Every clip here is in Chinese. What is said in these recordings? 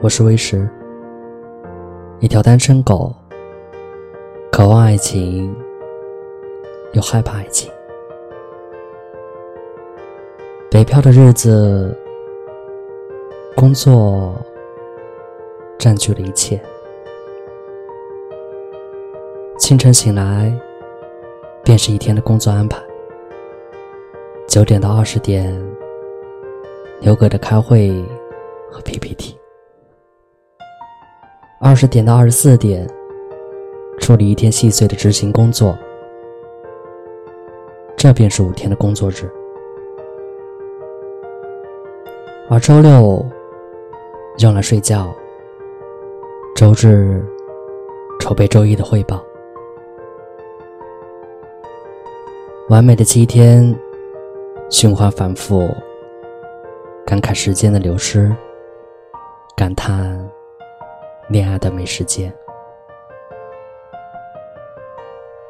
我是微石，一条单身狗，渴望爱情，又害怕爱情。北漂的日子，工作占据了一切。清晨醒来，便是一天的工作安排。九点到二十点，牛哥的开会和 PPT。二十点到二十四点，处理一天细碎的执行工作，这便是五天的工作日。而周六用来睡觉，周日筹备周一的汇报。完美的七天，循环反复，感慨时间的流失，感叹。恋爱的没时间，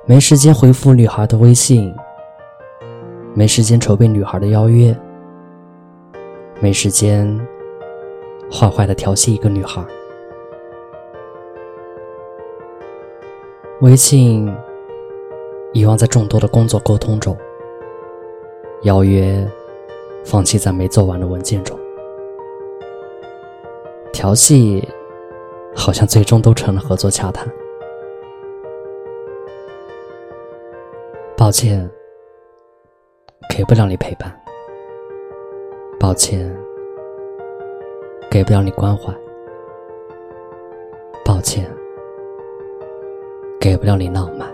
没时间回复女孩的微信，没时间筹备女孩的邀约，没时间坏坏的调戏一个女孩。微信遗忘在众多的工作沟通中，邀约放弃在没做完的文件中，调戏。好像最终都成了合作洽谈。抱歉，给不了你陪伴。抱歉，给不了你关怀。抱歉，给不了你浪漫。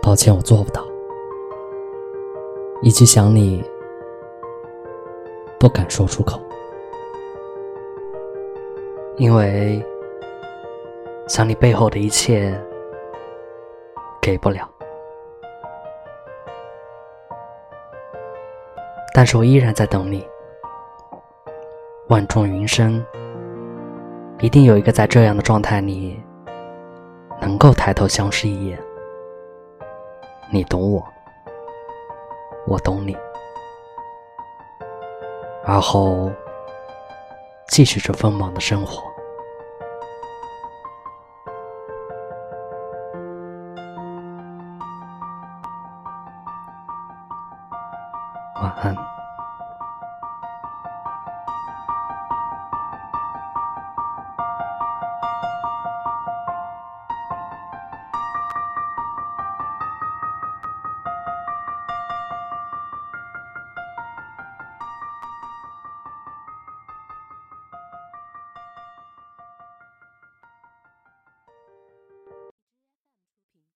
抱歉，我做不到。一句想你，不敢说出口。因为想你背后的一切给不了，但是我依然在等你。万众云生，一定有一个在这样的状态里能够抬头相视一眼。你懂我，我懂你，而后。继续着锋芒的生活。晚安。